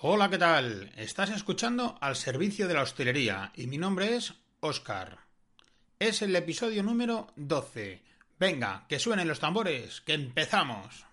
Hola, ¿qué tal? Estás escuchando al servicio de la hostelería y mi nombre es Oscar. Es el episodio número 12. Venga, que suenen los tambores, que empezamos.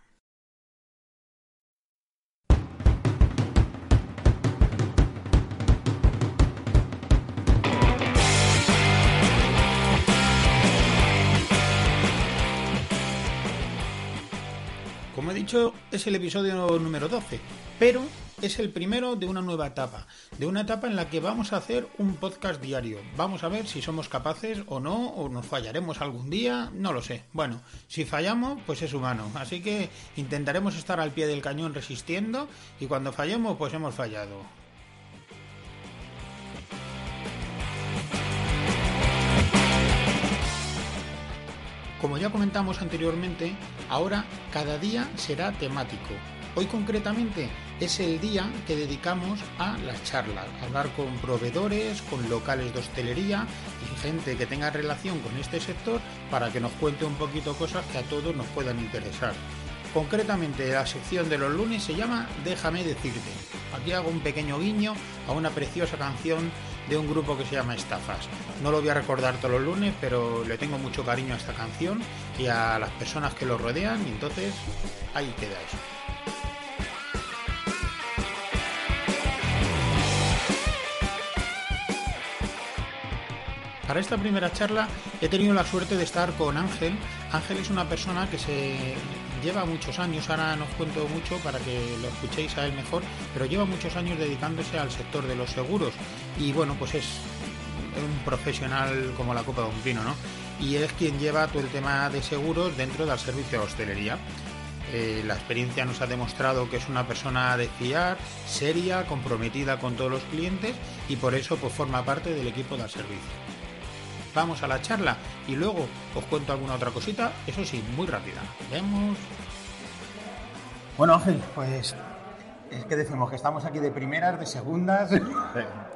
Como he dicho, es el episodio número 12, pero es el primero de una nueva etapa, de una etapa en la que vamos a hacer un podcast diario. Vamos a ver si somos capaces o no, o nos fallaremos algún día, no lo sé. Bueno, si fallamos, pues es humano, así que intentaremos estar al pie del cañón resistiendo y cuando fallemos, pues hemos fallado. Como ya comentamos anteriormente, ahora cada día será temático. Hoy concretamente es el día que dedicamos a las charlas, a hablar con proveedores, con locales de hostelería y gente que tenga relación con este sector para que nos cuente un poquito cosas que a todos nos puedan interesar. Concretamente la sección de los lunes se llama Déjame decirte. Aquí hago un pequeño guiño a una preciosa canción de un grupo que se llama Estafas. No lo voy a recordar todos los lunes, pero le tengo mucho cariño a esta canción y a las personas que lo rodean y entonces ahí queda eso. Para esta primera charla he tenido la suerte de estar con Ángel. Ángel es una persona que se lleva muchos años, ahora no os cuento mucho para que lo escuchéis a él mejor, pero lleva muchos años dedicándose al sector de los seguros y bueno, pues es un profesional como la copa de un pino, ¿no? Y es quien lleva todo el tema de seguros dentro del servicio de hostelería. Eh, la experiencia nos ha demostrado que es una persona de fiar, seria, comprometida con todos los clientes y por eso pues forma parte del equipo del servicio vamos a la charla y luego os cuento alguna otra cosita, eso sí, muy rápida. Vemos. Bueno, Ángel, pues es que decimos que estamos aquí de primeras, de segundas.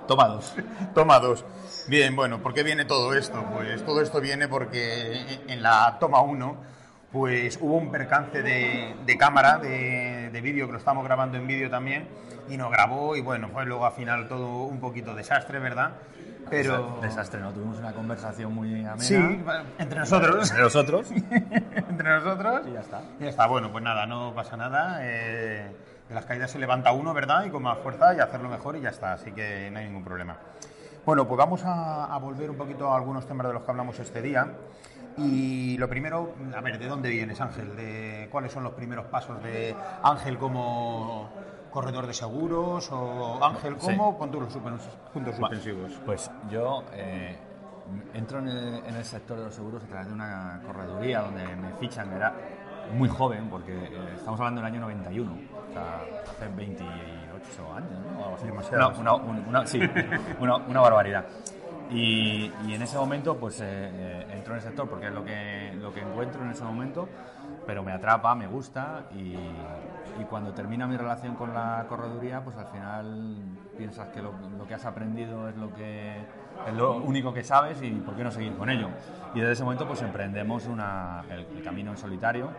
Tomados. Tomados. Bien, bueno, ¿por qué viene todo esto? Pues todo esto viene porque en la toma 1 pues hubo un percance de, de cámara, de, de vídeo, que lo estamos grabando en vídeo también, y nos grabó y bueno, fue luego al final todo un poquito desastre, ¿verdad? Pero... Desastre, ¿no? Tuvimos una conversación muy amena. Sí, entre nosotros. Entre nosotros. entre nosotros. Y ya está. Y ya está. Bueno, pues nada, no pasa nada. Eh, de las caídas se levanta uno, ¿verdad? Y con más fuerza y hacerlo mejor y ya está. Así que no hay ningún problema. Bueno, pues vamos a, a volver un poquito a algunos temas de los que hablamos este día. Y lo primero, a ver, ¿de dónde vienes, Ángel? ¿De ¿Cuáles son los primeros pasos de Ángel como corredor de seguros o Ángel como sí. los puntos suspensivos? Pues yo eh, entro en el, en el, sector de los seguros a través de una correduría donde me fichan, era muy joven, porque eh, estamos hablando del año 91, o sea, hace 28 años, ¿no? Algo así. Demasiado. Una, una, una, sí, una barbaridad. Y, y, en ese momento pues eh, eh, entro en el sector porque es lo que, lo que encuentro en ese momento, pero me atrapa, me gusta y, y cuando termina mi relación con la correduría pues al final piensas que lo, que has aprendido es lo que es lo único que sabes y por qué no seguir con ello. Y desde ese momento pues emprendemos una, el, el camino en solitario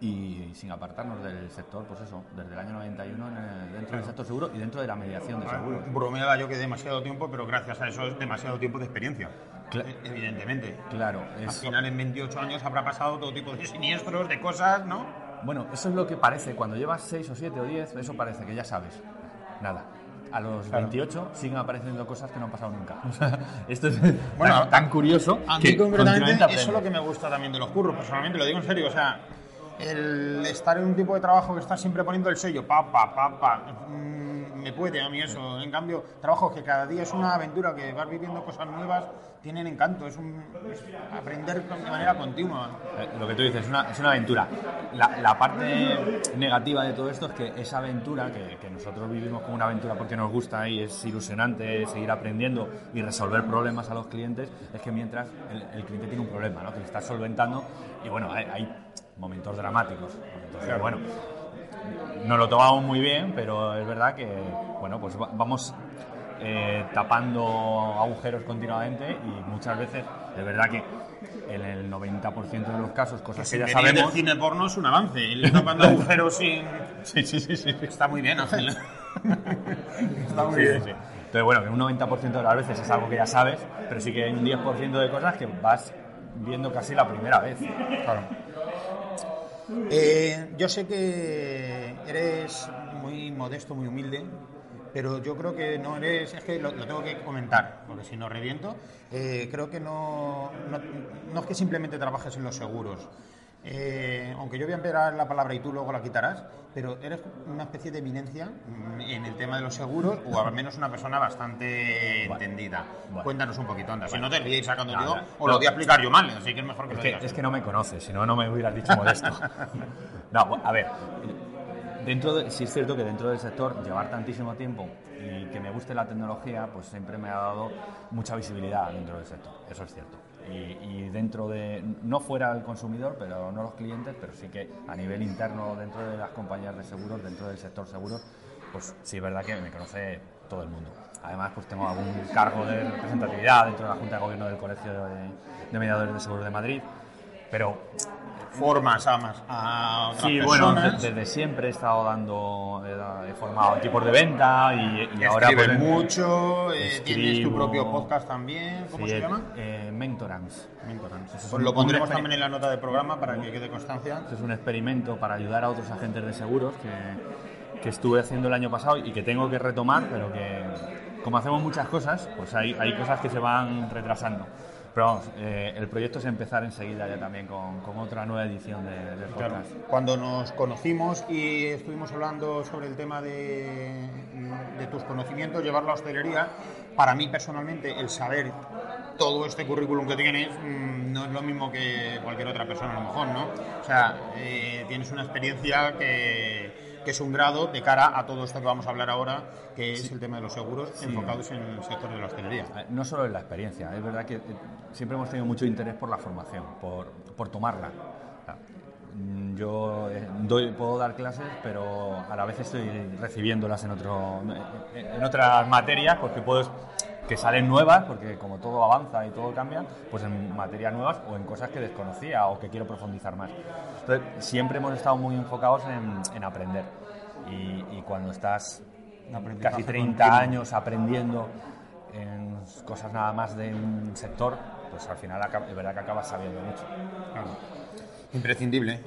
y sin apartarnos del sector, pues eso, desde el año 91 en el, dentro del sector seguro y dentro de la mediación de seguros. Bromeaba yo que demasiado tiempo, pero gracias a eso es demasiado tiempo de experiencia, Cla evidentemente. Claro. Es... Al final en 28 años habrá pasado todo tipo de siniestros, de cosas, ¿no? Bueno, eso es lo que parece, cuando llevas 6 o 7 o 10, eso parece que ya sabes. Nada, a los claro. 28 siguen apareciendo cosas que no han pasado nunca. O sea, esto es bueno, tan, tan curioso. A mí concretamente eso es lo que me gusta también de los curros, personalmente lo digo en serio, o sea, el estar en un tipo de trabajo que estás siempre poniendo el sello, pa, pa, pa, pa, mmm, me puede a mí eso. En cambio, trabajos que cada día es una aventura, que vas viviendo cosas nuevas, tienen encanto, es, un, aprender de manera continua. Eh, lo que tú dices, es una, es una aventura. La, parte negativa de todo esto es que esa aventura, que, nosotros vivimos como una aventura porque nos gusta y es ilusionante seguir aprendiendo y resolver problemas a los clientes, es que mientras el, cliente tiene un problema, ¿no? que le estás solventando y bueno, hay momentos dramáticos. Entonces, bueno, no lo tomamos muy bien, pero es verdad que, bueno, pues vamos eh, tapando agujeros continuamente y muchas veces, es verdad que en el 90% de los casos, cosas que, que ya sabemos... El cine porno es un avance, el tapando agujeros sin... Sí, sí, sí, sí. Está muy bien, Ángel. Está muy bien. Entonces, bueno, que un 90% de las veces es algo que ya sabes, pero sí que hay un 10% de cosas que vas viendo casi la primera vez. Claro. Eh, yo sé que eres muy modesto, muy humilde, pero yo creo que no eres, es que lo, tengo que comentar, porque si no reviento, eh, creo que no, no, no, es que simplemente trabajes en los seguros, eh, aunque yo voy a empezar la palabra y tú luego la quitarás, pero eres una especie de eminencia en el tema de los seguros, o al menos una persona bastante entendida. Cuéntanos un poquito, anda. Si no te voy a ir sacando yo, o lo voy a explicar yo mal, así que es mejor que es lo que, digas. Es que no me conoces, si no, no me hubieras dicho modesto. no, a ver, dentro de, sí es cierto que dentro del sector llevar tantísimo tiempo y que me guste la tecnología, pues siempre me ha dado mucha visibilidad dentro del sector, eso es cierto y, dentro de, no fuera el consumidor, pero no los clientes, pero sí que a nivel interno dentro de las compañías de seguros, dentro del sector seguros, pues sí es verdad que me conoce todo el mundo. Además, pues tengo algún cargo de representatividad dentro de la Junta de Gobierno del Colegio de, Mediadores de Seguros de Madrid, pero formas a, más, a otras sí, bueno, desde siempre he estado dando, he, formado equipos de venta y, y ahora... Escribes pues, mucho, eh, tienes tu propio podcast también, ¿cómo se llama? Eh, Mentorance. Mentorance. Pues lo pondremos también en la nota de programa para que quede constancia. Es un experimento para ayudar a otros agentes de seguros que, que estuve haciendo el año pasado y que tengo que retomar, pero que como hacemos muchas cosas, pues hay, hay cosas que se van retrasando. Pero vamos, eh, el proyecto es empezar enseguida ya también con, con otra nueva edición de, del podcast. Cuando nos conocimos y estuvimos hablando sobre el tema de, de tus conocimientos, llevar la hostelería, para mí personalmente el saber todo este currículum que tienes mmm, no es lo mismo que cualquier otra persona a lo mejor, ¿no? O sea, eh, tienes una experiencia que que es un grado de cara a todo esto que vamos a hablar ahora, que es el tema de los seguros enfocados en el sector de la hostelería. Eh, no solo en la experiencia, es verdad que eh, siempre hemos tenido mucho interés por la formación, por, por tomarla. Mm, yo eh, doy, puedo dar clases, pero a la vez estoy recibiéndolas en, otro, en otras materias porque puedo que salen nuevas, porque como todo avanza y todo cambia, pues en materias nuevas o en cosas que desconocía o que quiero profundizar más. Entonces, siempre hemos estado muy enfocados en, aprender. Y, cuando estás casi 30 años aprendiendo en cosas nada más de un sector, pues al final es verdad que acabas sabiendo mucho. Imprescindible.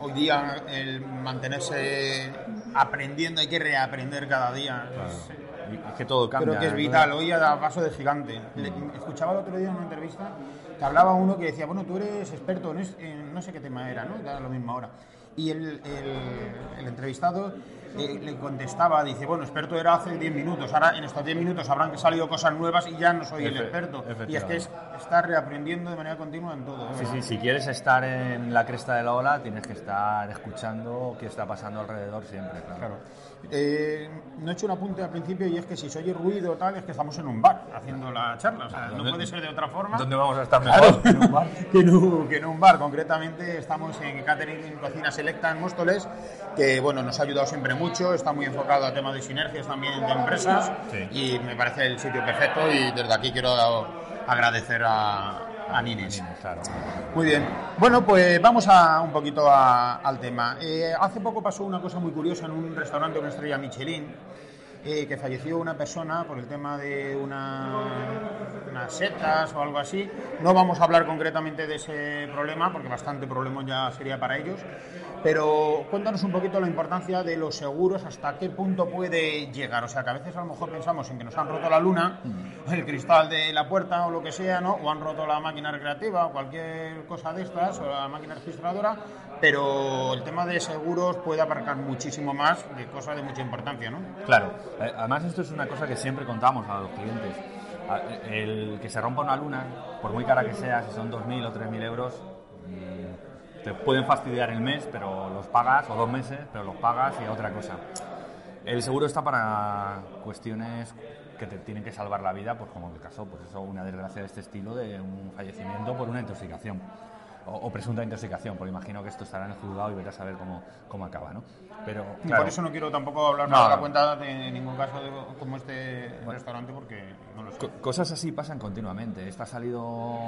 hoy día el mantenerse aprendiendo, hay que reaprender cada día. Es que todo cambia. Creo que es vital. Hoy a paso de gigante. escuchaba el otro día en una entrevista que hablaba uno que decía, bueno, tú eres experto en, no sé qué tema era, ¿no? Da lo mismo ahora. Y el, el, entrevistado eh, le contestaba, dice, bueno, experto era hace 10 minutos, ahora en estos 10 minutos habrán salido cosas nuevas y ya no soy el experto. Y es que es estar reaprendiendo de manera continua en todo. Sí, sí, si quieres estar en la cresta de la ola, tienes que estar escuchando qué está pasando alrededor siempre. claro. Eh, no he hecho un apunte al principio y es que si se oye ruido o tal, es que estamos en un bar haciendo la charla. O sea, no puede ser de otra forma. ¿Dónde vamos a estar mejor? que, en un bar. que, en un, bar. Concretamente, estamos en Catering en Cocina Selecta en Móstoles, que bueno, nos ha ayudado siempre mucho. Está muy enfocado a temas de sinergias también de empresas. Y me parece el sitio perfecto. Y desde aquí quiero agradecer a, a Nines. claro. Muy bien. Bueno, pues vamos a un poquito al tema. Eh, hace poco pasó una cosa muy curiosa en un restaurante una estrella Michelin. Eh, que falleció una persona por el tema de una, unas setas o algo así. No vamos a hablar concretamente de ese problema, porque bastante problema ya sería para ellos. Pero cuéntanos un poquito la importancia de los seguros, hasta qué punto puede llegar. O sea, que a veces a lo mejor pensamos en que nos han roto la luna, mm. el cristal de la puerta o lo que sea, ¿no? O han roto la máquina recreativa o cualquier cosa de estas, o la máquina registradora, pero el tema de seguros puede abarcar muchísimo más de cosas de mucha importancia, ¿no? Claro. Eh, además, esto es una cosa que siempre contamos a los clientes. El que se rompa una luna, por muy cara que sea, si son 2.000 o 3.000 euros, te pueden fastidiar el mes, pero los pagas, o dos meses, pero los pagas y otra cosa. El seguro está para cuestiones que te tienen que salvar la vida, pues como el caso, pues eso, una desgracia de este estilo de un fallecimiento por una intoxicación o, presunta intoxicación, porque imagino que esto estará en el juzgado y verás a ver cómo, cómo acaba, ¿no? Pero, por eso no quiero tampoco hablar de la cuenta de ningún caso de, como este restaurante, porque no lo sé. cosas así pasan continuamente. Esto ha salido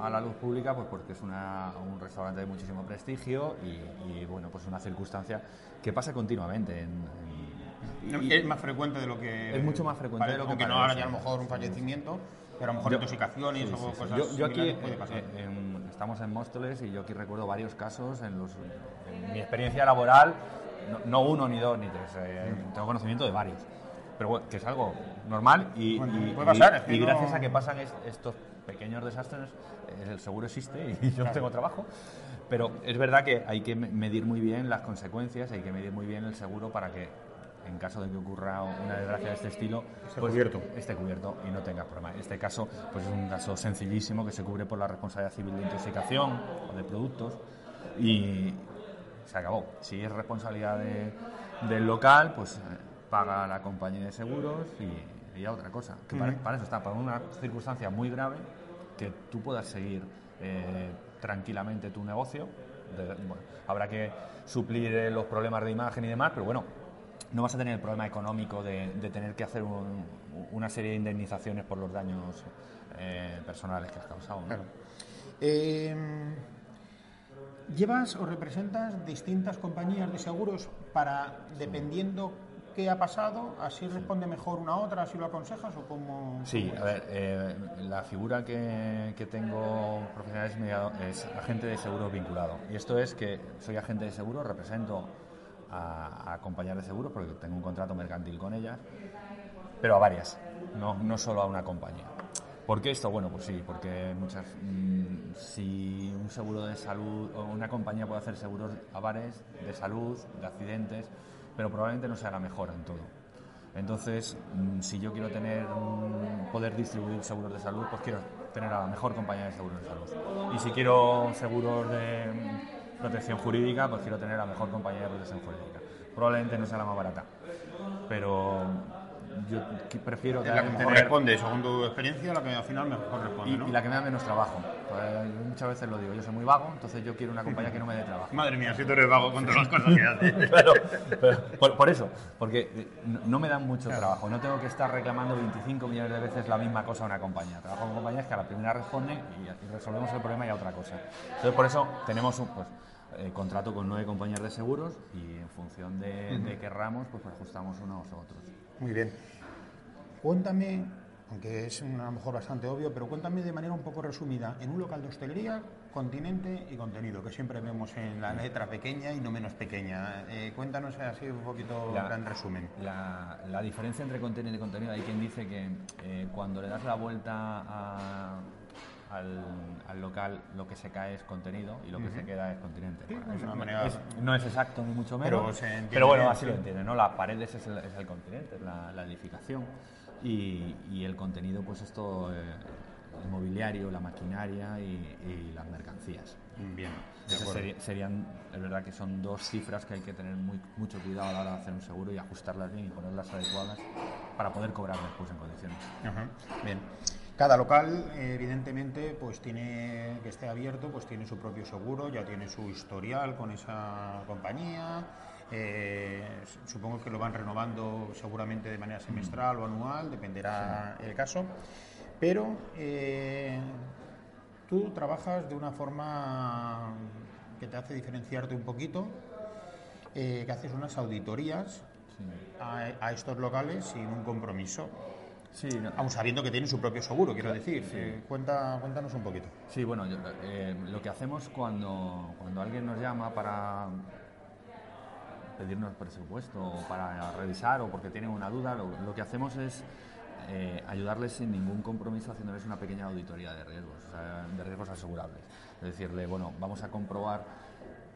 a la luz pública pues porque es una, un restaurante de muchísimo prestigio y, bueno, pues una circunstancia que pasa continuamente en es más frecuente de lo que. Es mucho más frecuente de lo que Aunque no parece. ahora ya a lo mejor un fallecimiento, pero a lo mejor Yo- intoxicaciones Sí, o sí, sí. cosas Yo, yo aquí puede pasar. eh, en- estamos en Móstoles y yo aquí recuerdo varios casos en, los, en mi experiencia laboral, no, no uno, ni dos, ni tres, eh, tengo conocimiento de varios. Pero bueno, que es algo normal y, Bueno, y- puede pasar, es que y no- gracias a que pasan es- estos pequeños desastres, eh, el seguro existe y yo tengo trabajo. Pero es verdad que hay que me- medir muy bien las consecuencias, hay que medir muy bien el seguro para que en caso de que ocurra una desgracia de este estilo, Esté cubierto. esté cubierto y no tenga problema. Este caso, pues es un caso sencillísimo que se cubre por la responsabilidad civil de intoxicación o de productos y se acabó. Si es responsabilidad de- del local, pues eh, paga la compañía de seguros y, y ya otra cosa. Que para, para eso está, para una circunstancia muy grave, que tú puedas seguir eh, tranquilamente tu negocio. De- bueno, habrá que suplir eh, los problemas de imagen y demás, pero bueno, no vas a tener el problema económico de, de tener que hacer un- una serie de indemnizaciones por los daños eh, personales que has causado. ¿no? Claro. Eh, ¿Llevas o representas distintas compañías de seguros para, dependiendo qué ha pasado, así responde mejor una a otra, así lo aconsejas o cómo? Sí, a ver, eh, la figura que, que tengo profesional es, mediado- es agente de seguros vinculado. Y esto es que soy agente de seguros, represento a, a compañías de seguros porque tengo un contrato mercantil con ellas, pero a varias, no, no solo a una compañía. ¿Por qué esto? Bueno, pues sí, porque muchas, mm, si un seguro de salud o una compañía puede hacer seguros a bares de salud, de accidentes, pero probablemente no sea la mejor en todo. Entonces, mm, si yo quiero tener poder distribuir seguros de salud, pues quiero tener a la mejor compañía de seguros de salud. Y si quiero seguros de protección jurídica, pues quiero tener la mejor compañía de protección jurídica. Probablemente no sea la más barata, pero yo prefiero Es la que mejor tener- responde, según tu experiencia, la que al final mejor responde, y, ¿no? y la que me da menos trabajo. Pues, yo muchas veces lo digo, yo soy muy vago, entonces yo quiero una compañía que no me dé trabajo. Madre mía, si tú eres vago con todas las cosas que haces. Claro, pero por, por eso, porque eh, no, me dan mucho trabajo, no tengo que estar reclamando 25 millones de veces la misma cosa a una compañía. Trabajo con compañías que a la primera responden y, y resolvemos el problema y a otra cosa. Entonces, por eso tenemos un pues, eh, contrato con nueve compañías de seguros y en función de, de qué ramos, pues ajustamos unos a otros. Muy bien. Cuéntame, aunque es a lo mejor bastante obvio, pero cuéntame de manera un poco resumida, en un local de hostelería, continente y contenido, que siempre vemos en la letra pequeña y no menos pequeña. Eh, cuéntanos así un poquito La- en resumen. La, la diferencia entre contenido y contenido, hay quien dice que eh, cuando le das la vuelta a- al, al local, lo que se cae es contenido y lo que se queda es continente. Sí, Bueno, es una no- manera- es- no es exacto ni mucho Pero menos, entiende pero bueno, así sí. lo entiende, ¿no? Las paredes es el, es el continente, la, la edificación y, y el contenido, pues esto, eh, el mobiliario, la maquinaria y, y las mercancías. Bien, Esas seri- serían, es verdad que son dos cifras que hay que tener muy, mucho cuidado a la hora de hacer un seguro y ajustarlas bien y ponerlas adecuadas para poder cobrar después en condiciones. Ajá, Bien. Cada local, evidentemente, pues tiene que esté abierto, pues tiene su propio seguro, ya tiene su historial con esa compañía. Eh, supongo que lo van renovando seguramente de manera semestral o anual, dependerá el caso. Pero eh, tú trabajas de una forma que te hace diferenciarte un poquito, eh, que haces unas auditorías a, a estos locales sin un compromiso. Sí, no- Aún sabiendo que tiene su propio seguro, quiero decir. Eh, cuenta, cuéntanos un poquito. sí, bueno, yo- eh, lo que hacemos cuando, cuando alguien nos llama para pedirnos presupuesto para revisar o porque tienen una duda, lo, que hacemos es eh, ayudarles sin ningún compromiso haciéndoles una pequeña auditoría de riesgos, o sea, de riesgos asegurables. Es decirle, bueno, vamos a comprobar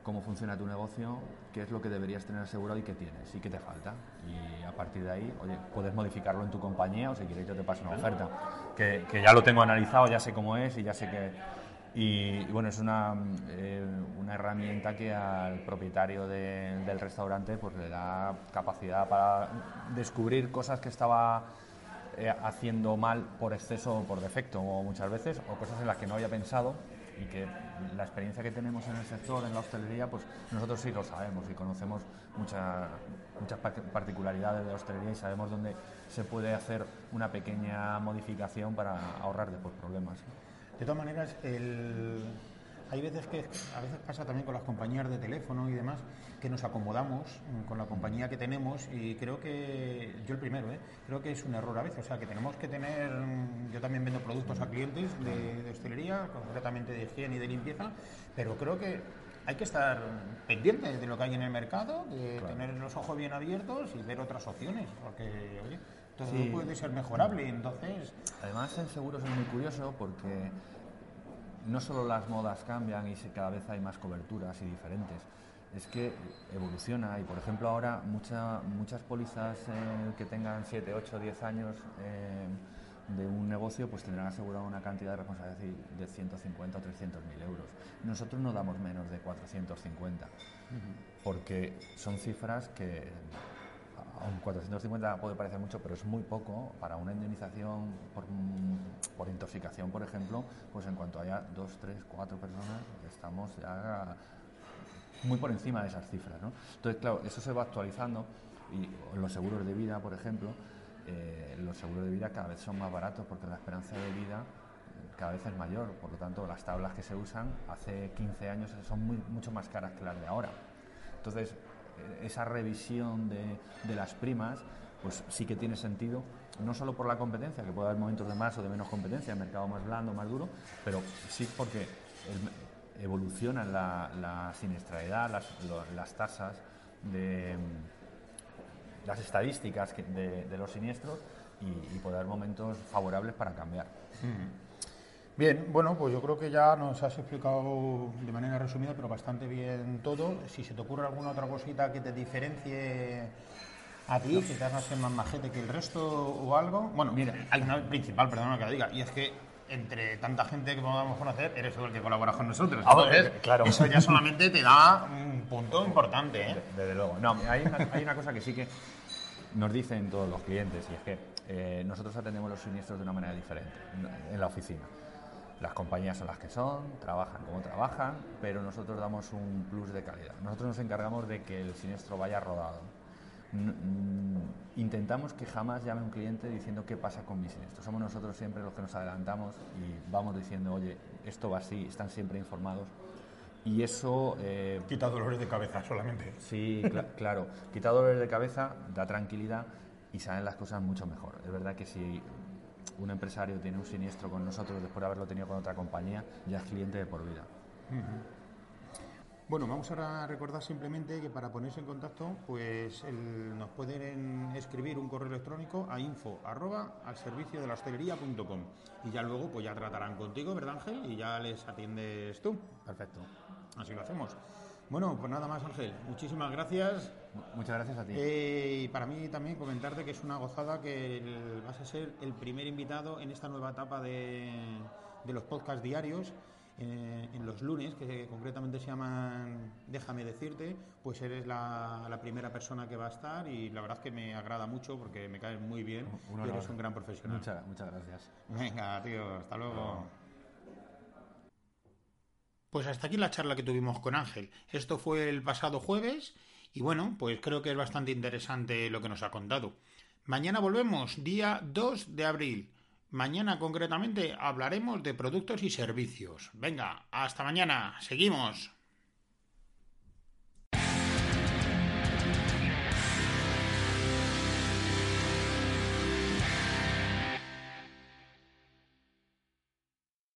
cómo funciona tu negocio, qué es lo que deberías tener asegurado y qué tienes y qué te falta. Y a partir de ahí, oye, puedes modificarlo en tu compañía o si quieres yo te paso una oferta, que ya lo tengo analizado, ya sé cómo es y ya sé que... Y, bueno, es una, eh, una herramienta que al propietario de- del restaurante pues le da capacidad para descubrir cosas que estaba eh, haciendo mal por exceso o por defecto o muchas veces, o cosas en las que no había pensado y que la experiencia que tenemos en el sector, en la hostelería, pues nosotros sí lo sabemos y conocemos mucha- muchas par- particularidades de la hostelería y sabemos dónde se puede hacer una pequeña modificación para ahorrar después problemas. De todas maneras, el- hay veces que a veces pasa también con las compañías de teléfono y demás que nos acomodamos con la compañía que tenemos y creo que yo el primero, ¿eh? creo que es un error a veces, o sea que tenemos que tener, yo también vendo productos a clientes de, hostelería, concretamente de higiene y de limpieza, pero creo que hay que estar pendiente de lo que hay en el mercado, de tener los ojos bien abiertos y ver otras opciones, porque oye, todo puede ser mejorable, entonces... Además en seguros es muy curioso porque no solo las modas cambian y cada vez hay más coberturas y diferentes, es que evoluciona. Y por ejemplo ahora muchas pólizas eh, que tengan 7, 8, 10 años eh, de un negocio pues tendrán asegurado una cantidad de responsabilidad de 150 o 300 mil euros. Nosotros no damos menos de 450 porque son cifras que 450 puede parecer mucho, pero es muy poco para una indemnización por, por, intoxicación, por ejemplo, pues en cuanto haya dos, tres, cuatro personas, estamos ya muy por encima de esas cifras. ¿no? Entonces, claro, eso se va actualizando y los seguros de vida, por ejemplo, eh, los seguros de vida cada vez son más baratos porque la esperanza de vida cada vez es mayor, por lo tanto las tablas que se usan hace 15 años son mucho más caras que las de ahora. Entonces, esa revisión de, las primas, pues sí que tiene sentido, no solo por la competencia, que puede haber momentos de más o de menos competencia, el mercado más blando, más duro, pero sí porque evoluciona la, la siniestralidad, las, tasas de las estadísticas de, los siniestros y, puede haber momentos favorables para cambiar. Bien, bueno, pues yo creo que ya nos has explicado de manera resumida, pero bastante bien todo. Si se te ocurre alguna otra cosita que te diferencie a ti, que te hagas ser más majete que el resto o algo. Bueno, mira, hay una principal, perdona que lo diga, y es que entre tanta gente que podamos conocer, eres tú el que colabora con nosotros. Ah, Entonces, claro. Eso ya solamente te da un punto importante. ¿eh? Desde luego. No, hay una, hay una cosa que sí que nos dicen todos los clientes, y es que eh, nosotros atendemos los siniestros de una manera diferente en la oficina. Las compañías son las que son, trabajan como trabajan, pero nosotros damos un plus de calidad. Nosotros nos encargamos de que el siniestro vaya rodado. Intentamos que jamás llame un cliente diciendo qué pasa con mi siniestro. Somos nosotros siempre los que nos adelantamos y vamos diciendo, oye, esto va así, están siempre informados. Y eso... Eh, quita dolores de cabeza solamente. Sí, claro. Quita dolores de cabeza, da tranquilidad y salen las cosas mucho mejor. Es verdad que si un empresario tiene un siniestro con nosotros después de haberlo tenido con otra compañía, ya es cliente de por vida. Bueno, vamos a recordar simplemente que para ponerse en contacto, pues nos pueden escribir un correo electrónico a info arroba al servicio de la hostelería.com y ya luego pues ya tratarán contigo, ¿verdad Ángel? Y ya les atiendes tú. Perfecto. Así lo hacemos. Bueno, pues nada más, Ángel. Muchísimas gracias. Muchas gracias a ti. Eh, y para mí también comentarte que es una gozada que vas a ser el primer invitado en esta nueva etapa de, los podcasts diarios. Eh, en los lunes, que concretamente se llaman Déjame decirte, pues eres la, primera persona que va a estar y la verdad es que me agrada mucho porque me caes muy bien y eres un gran profesional. Muchas, muchas gracias. Venga, tío, hasta luego. Pues hasta aquí la charla que tuvimos con Ángel. Esto fue el pasado jueves y bueno, pues creo que es bastante interesante lo que nos ha contado. Mañana volvemos, día 2 de abril. Mañana concretamente hablaremos de productos y servicios. Venga, hasta mañana. Seguimos.